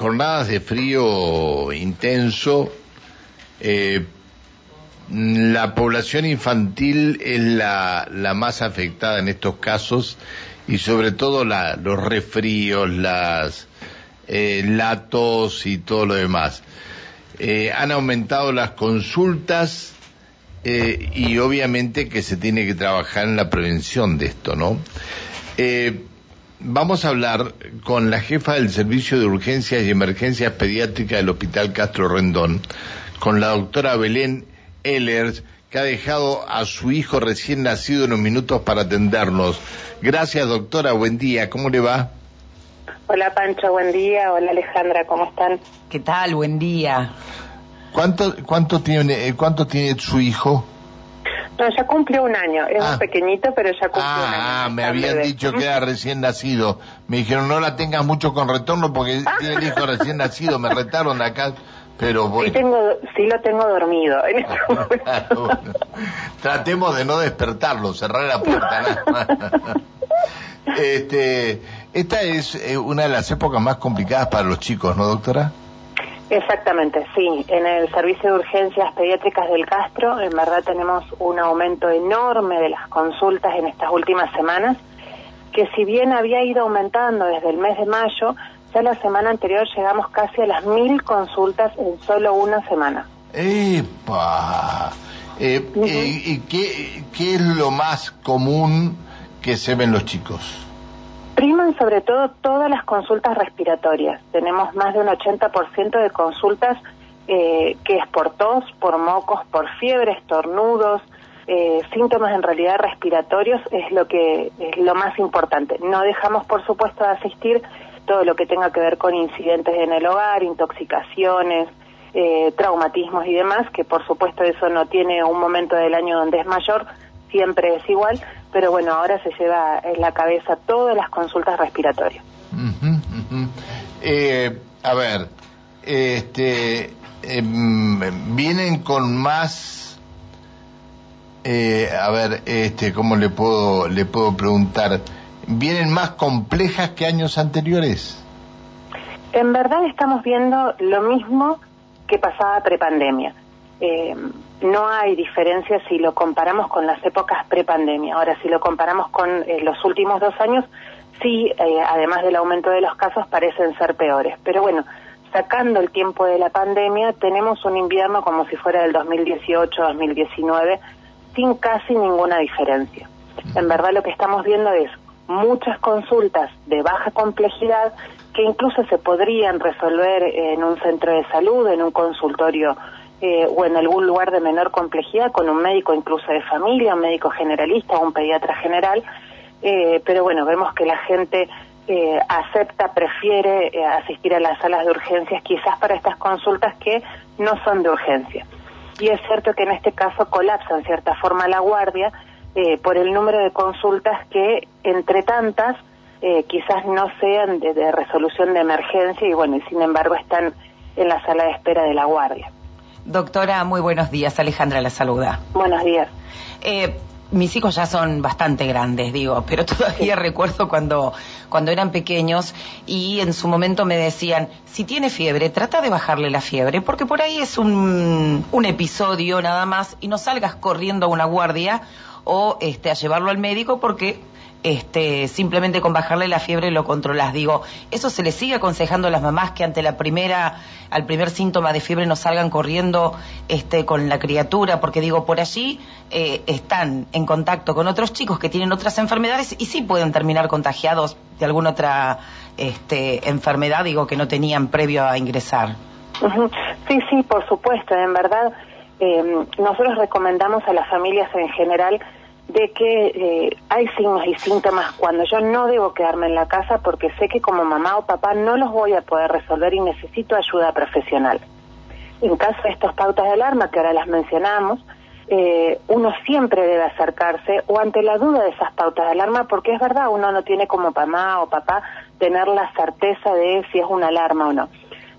jornadas de frío intenso, eh, la población infantil es la, la, más afectada en estos casos y sobre todo los resfríos, las eh, y todo lo demás. Eh, han aumentado las consultas eh, y obviamente que se tiene que trabajar en la prevención de esto, ¿no? Vamos a hablar con la jefa del Servicio de Urgencias y Emergencias Pediátricas del Hospital Castro Rendón, con la doctora Belén Ehlers, que ha dejado a su hijo recién nacido unos minutos para atendernos. Gracias, doctora. Buen día. ¿Cómo le va? Hola, Pancho. Buen día. Hola, Alejandra. ¿Cómo están? ¿Qué tal? Buen día. ¿Cuánto, cuánto, tiene, eh, ¿Cuánto tiene su hijo? No, ya cumplió un año. Es ah. pequeñito, pero ya cumplió ah, un año. Ah, me habían dicho que era recién nacido. Me dijeron, no la tengas mucho con retorno porque tiene el hijo recién nacido. Me retaron acá. Pero bueno. Sí, tengo, sí lo tengo dormido. En este Tratemos de no despertarlo, cerrar la puerta. este, esta es eh, una de las épocas más complicadas para los chicos, ¿no, doctora? Exactamente, sí. En el servicio de urgencias pediátricas del Castro, en verdad tenemos un aumento enorme de las consultas en estas últimas semanas, que si bien había ido aumentando desde el mes de mayo, ya la semana anterior llegamos casi a las mil consultas en solo una semana. ¡Epa! Eh, eh, ¿Y qué, qué es lo más común que se ven los chicos? Sobre todo todas las consultas respiratorias. Tenemos más de un 80% de consultas eh, que es por tos, por mocos, por fiebre, estornudos, eh, síntomas en realidad respiratorios es lo que es lo más importante. No dejamos, por supuesto, de asistir todo lo que tenga que ver con incidentes en el hogar, intoxicaciones, eh, traumatismos y demás, que por supuesto eso no tiene un momento del año donde es mayor, siempre es igual, pero bueno, ahora se lleva en la cabeza todas las consultas respiratorias. Eh, a ver, este, em, vienen con más, eh, a ver, este, ¿cómo le puedo, le puedo preguntar? ¿Vienen más complejas que años anteriores? En verdad estamos viendo lo mismo que pasaba prepandemia. No hay diferencia si lo comparamos con las épocas prepandemia. Ahora, si lo comparamos con eh, los últimos dos años, sí, eh, además del aumento de los casos, parecen ser peores. Pero bueno, sacando el tiempo de la pandemia, tenemos un invierno como si fuera del 2018-2019, sin casi ninguna diferencia. En verdad lo que estamos viendo es muchas consultas de baja complejidad que incluso se podrían resolver en un centro de salud, en un consultorio eh, o en algún lugar de menor complejidad con un médico incluso de familia, un médico generalista o un pediatra general, eh, pero bueno, vemos que la gente eh, acepta, prefiere asistir a las salas de urgencias quizás para estas consultas que no son de urgencia. Y es cierto que en este caso colapsa en cierta forma la guardia por el número de consultas que entre tantas quizás no sean de, de resolución de emergencia y bueno, y sin embargo están en la sala de espera de la guardia. Doctora, muy buenos días. Alejandra la saluda. Buenos días. Eh, mis hijos ya son bastante grandes, digo, pero todavía recuerdo cuando, cuando eran pequeños y en su momento me decían, si tiene fiebre, trata de bajarle la fiebre, porque por ahí es un, un episodio nada más y no salgas corriendo a una guardia o este, a llevarlo al médico porque este, simplemente con bajarle la fiebre lo controlas. Digo, eso se le sigue aconsejando a las mamás que ante la primera, al primer síntoma de fiebre no salgan corriendo este, con la criatura, porque digo, por allí eh, están en contacto con otros chicos que tienen otras enfermedades y sí pueden terminar contagiados de alguna otra este, enfermedad, digo, que no tenían previo a ingresar. Sí, sí, por supuesto, en verdad. Eh, nosotros recomendamos a las familias en general de que eh, hay signos y síntomas cuando yo no debo quedarme en la casa porque sé que como mamá o papá no los voy a poder resolver y necesito ayuda profesional. En caso de estas pautas de alarma que ahora las mencionamos, eh, uno siempre debe acercarse o ante la duda de esas pautas de alarma, porque es verdad, uno no tiene como mamá o papá tener la certeza de si es una alarma o no.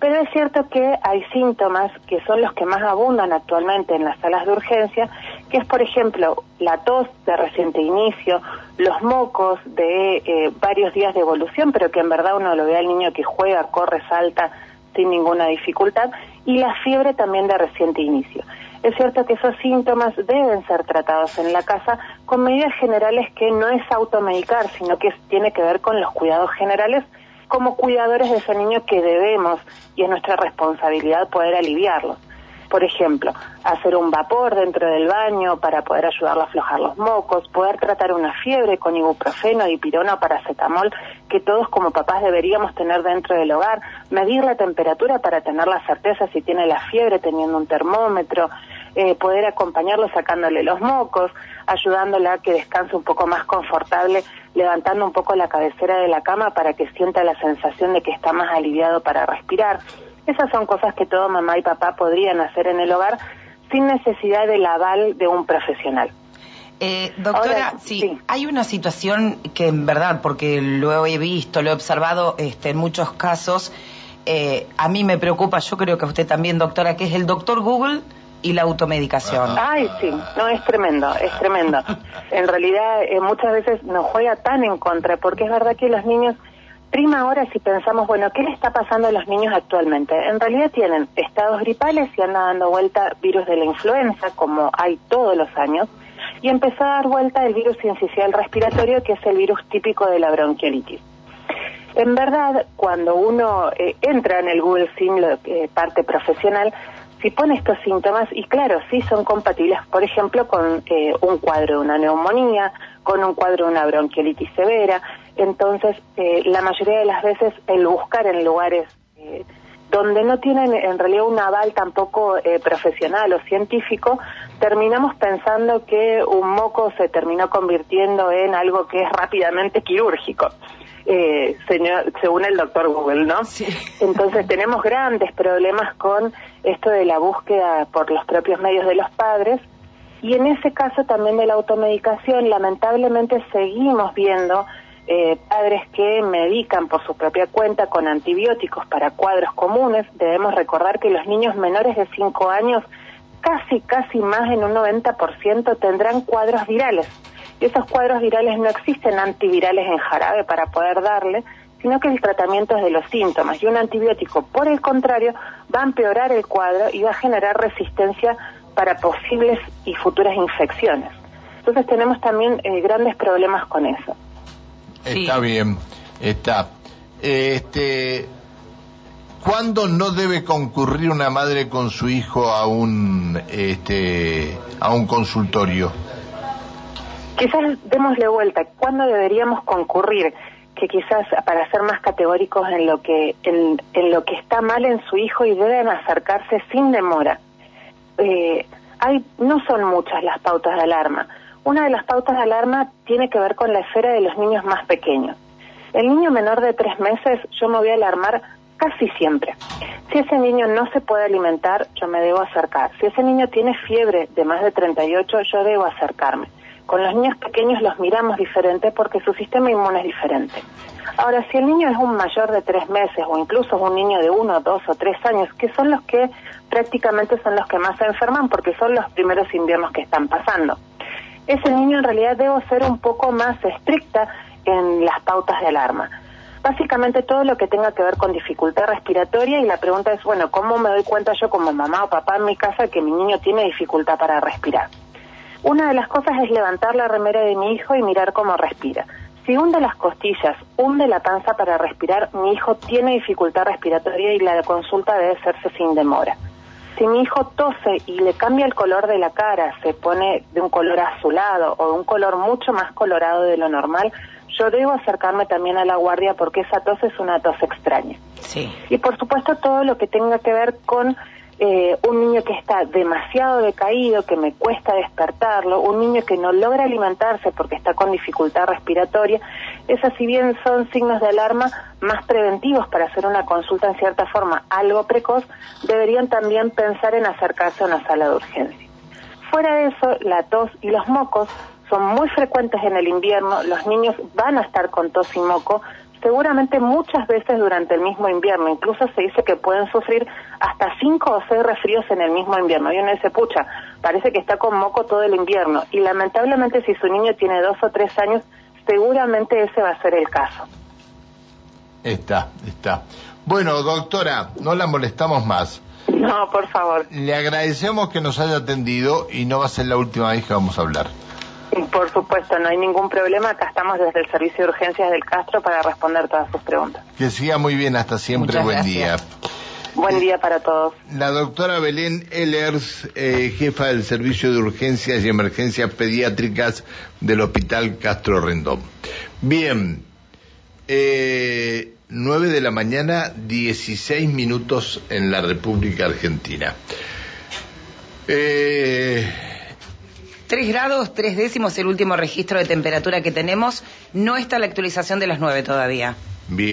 Pero es cierto que hay síntomas que son los que más abundan actualmente en las salas de urgencia que es, por ejemplo, la tos de reciente inicio, los mocos de eh, varios días de evolución, pero que en verdad uno lo ve al niño que juega, corre, salta sin ninguna dificultad, y la fiebre también de reciente inicio. Es cierto que esos síntomas deben ser tratados en la casa con medidas generales que no es automedicar, sino que tiene que ver con los cuidados generales como cuidadores de ese niño que debemos y es nuestra responsabilidad poder aliviarlos por ejemplo, hacer un vapor dentro del baño para poder ayudarlo a aflojar los mocos, poder tratar una fiebre con ibuprofeno, dipirona o paracetamol, que todos como papás deberíamos tener dentro del hogar, medir la temperatura para tener la certeza si tiene la fiebre teniendo un termómetro, eh, poder acompañarlo sacándole los mocos, ayudándola a que descanse un poco más confortable, levantando un poco la cabecera de la cama para que sienta la sensación de que está más aliviado para respirar. Esas son cosas que todo mamá y papá podrían hacer en el hogar sin necesidad del aval de un profesional. Eh, doctora, sí, hay una situación que en verdad, porque lo he visto, lo he observado este, en muchos casos, eh, a mí me preocupa, yo creo que a usted también, doctora, que es el doctor Google y la automedicación. Ay, sí, no, es tremendo, es tremendo. En realidad, eh, muchas veces nos juega tan en contra, porque es verdad que los niños prima ahora si pensamos, bueno, ¿qué le está pasando a los niños actualmente? En realidad tienen estados gripales y anda dando vuelta virus de la influenza, como hay todos los años, y empezó a dar vuelta el virus incisional respiratorio, que es el virus típico de la bronquiolitis. En verdad, cuando uno eh, entra en el Google Sim, eh, parte profesional, si pone estos síntomas, y claro, sí son compatibles, por ejemplo, con eh, un cuadro de una neumonía, con un cuadro de una bronquiolitis severa, entonces eh, la mayoría de las veces el buscar en lugares eh, donde no tienen en realidad un aval tampoco profesional o científico, terminamos pensando que un moco se terminó convirtiendo en algo que es rápidamente quirúrgico. señor, según el doctor Google, ¿no? Sí. Entonces tenemos grandes problemas con esto de la búsqueda por los propios medios de los padres y en ese caso también de la automedicación lamentablemente seguimos viendo eh, padres que medican por su propia cuenta con antibióticos para cuadros comunes. Debemos recordar que los niños menores de 5 años casi, casi más en un 90% tendrán cuadros virales. Y esos cuadros virales no existen antivirales en jarabe para poder darle, sino que el tratamiento es de los síntomas y un antibiótico, por el contrario, va a empeorar el cuadro y va a generar resistencia para posibles y futuras infecciones. Entonces tenemos también eh, grandes problemas con eso. Está bien, está. Este, ¿Cuándo no debe concurrir una madre con su hijo a un, este, a un consultorio? Quizás démosle vuelta. ¿Cuándo deberíamos concurrir? que quizás para ser más categóricos en lo que en, lo que está mal en su hijo y deben acercarse sin demora. Eh, hay no son muchas las pautas de alarma. Una de las pautas de alarma tiene que ver con la esfera de los niños más pequeños. El niño menor de tres meses yo me voy a alarmar casi siempre. Si ese niño no se puede alimentar, yo me debo acercar. Si ese niño tiene fiebre de más de 38, yo debo acercarme. Con los niños pequeños los miramos diferente porque su sistema inmune es diferente. Ahora, si el niño es un mayor de tres meses o incluso un niño de uno, dos o tres años, que son los que prácticamente son los que más se enferman porque son los primeros inviernos que están pasando, ese niño en realidad debo ser un poco más estricta en las pautas de alarma. Básicamente todo lo que tenga que ver con dificultad respiratoria y la pregunta es, bueno, ¿cómo me doy cuenta yo como mamá o papá en mi casa que mi niño tiene dificultad para respirar? Una de las cosas es levantar la remera de mi hijo y mirar cómo respira. Si hunde las costillas, hunde la panza para respirar, mi hijo tiene dificultad respiratoria y la consulta debe hacerse sin demora. Si mi hijo tose y le cambia el color de la cara, se pone de un color azulado o de un color mucho más colorado de lo normal, yo debo acercarme también a la guardia porque esa tos es una tos extraña. Sí. Y por supuesto todo lo que tenga que ver con eh, un niño que está demasiado decaído, que me cuesta despertarlo, un niño que no logra alimentarse porque está con dificultad respiratoria, esas si bien son signos de alarma más preventivos para hacer una consulta en cierta forma algo precoz, deberían también pensar en acercarse a una sala de urgencia. Fuera de eso, la tos y los mocos son muy frecuentes en el invierno, los niños van a estar con tos y moco, seguramente muchas veces durante el mismo invierno. Incluso se dice que pueden sufrir hasta cinco o seis resfríos en el mismo invierno. Y uno dice, pucha, parece que está con moco todo el invierno. Y lamentablemente si su niño tiene dos o tres años, seguramente ese va a ser el caso. Está, está. Bueno, doctora, no la molestamos más. No, por favor. Le agradecemos que nos haya atendido y no va a ser la última vez que vamos a hablar. Por supuesto, no hay ningún problema. Acá estamos desde el Servicio de Urgencias del Castro para responder todas sus preguntas. Que siga muy bien, hasta siempre. Buen día. Buen día para todos. La doctora Belén Ehlers, eh, jefa del Servicio de Urgencias y Emergencias Pediátricas del Hospital Castro Rendón. Bien, eh, 9 de la mañana, 16 minutos en la República Argentina. Eh... 3 grados, 3 décimos, el último registro de temperatura que tenemos. No está la actualización de las 9 todavía. Bien.